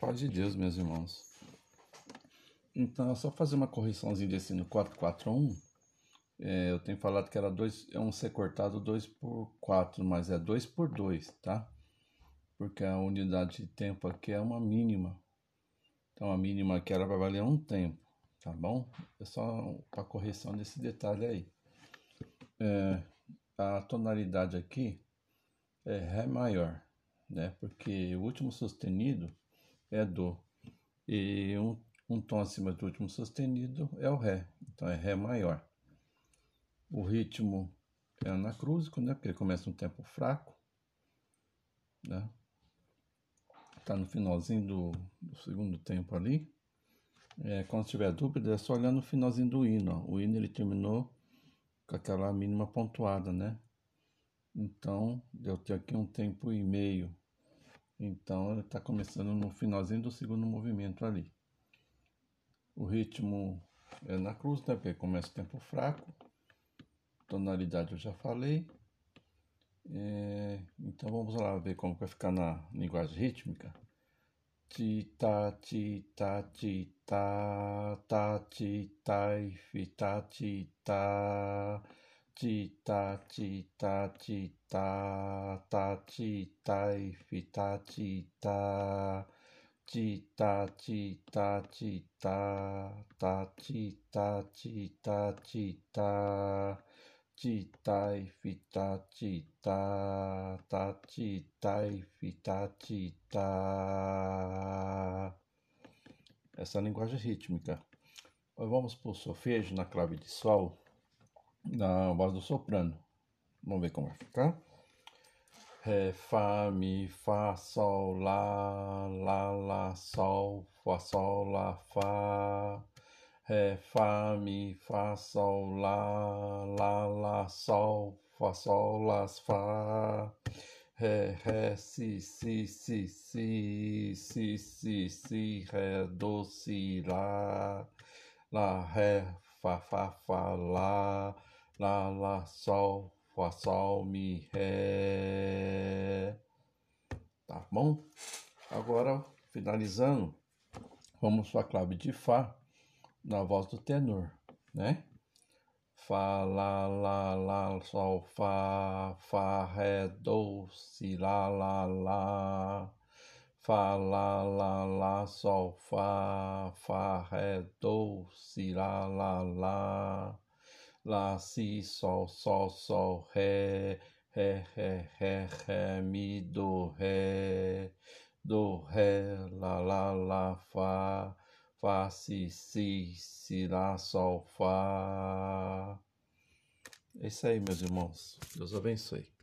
Paz de Deus, meus irmãos. Então, é só fazer uma correçãozinha desse no 441. É, eu tenho falado que era dois, é um ser cortado 2 por 4, mas é 2 por 2, tá? Porque a unidade de tempo aqui é uma mínima. Então, a mínima aqui ela vai valer um tempo, tá bom? É só a correção desse detalhe aí. É, a tonalidade aqui é Ré maior, né? Porque o último sustenido é Dó. E um, um tom acima do último sustenido é o Ré. Então é Ré maior. O ritmo é anacrúsico, né? Porque ele começa um tempo fraco, né? Tá no finalzinho do, do segundo tempo ali. É, quando tiver dúvida, é só olhar no finalzinho do hino. Ó. O hino ele terminou com aquela mínima pontuada, né? Então, eu tenho aqui um tempo e meio. Então, ele está começando no finalzinho do segundo movimento ali. O ritmo é na cruz, né? Porque começa o tempo fraco. Tonalidade eu já falei. É, então, vamos lá ver como vai ficar na linguagem rítmica. Ti, ta, ti, ta, ti, ta, ta, ti, ta, fi, ta, ti, ta, ti, ta, ti, ta, ti, ta, ta, ti, ta, fi, ta, ti, ta, ti, ta, ti, ta, ti, ta, ta, ti, ta, ti, ta, ti, ta, ti, ta, fi, ta, ti, ta, ta, ti, ta, fi, ta, ti, ta. Essa é a linguagem rítmica. Vamos para o solfejo na clave de sol, na voz do soprano. Vamos ver como vai ficar. Ré, Fá, Mi, Fá, Sol, Lá, Lá, Lá, Sol, Fá, Sol, Lá, Fá. Ré, Fá, Mi, Fá, Sol, Lá, Lá, Lá, Sol, Fá, Sol, Lá, Fá. Ré, Ré, Si, Si, Si, Si, Si, Si, Si, Ré, Do, Si, Lá, Lá, Ré, Fá, Fá, Fá, Lá, Lá, Lá, Sol, Fá, Sol, Mi, Ré. Tá bom? Agora, finalizando, vamos para a clave de Fá na voz do tenor, né? Fá, lá, lá, lá, sol, fá, fá, ré, do, si, lá, lá, lá. Fá, lá, lá, lá, sol, fá, fá, ré, do, si, lá, lá, lá. Lá, si, sol, sol, sol, ré, ré, ré, ré, ré, mi, do, ré, do, ré, lá, lá, lá, fá. Fá, Si, Si, Si, Lá, Sol, Fá. É isso aí, meus irmãos. Deus abençoe.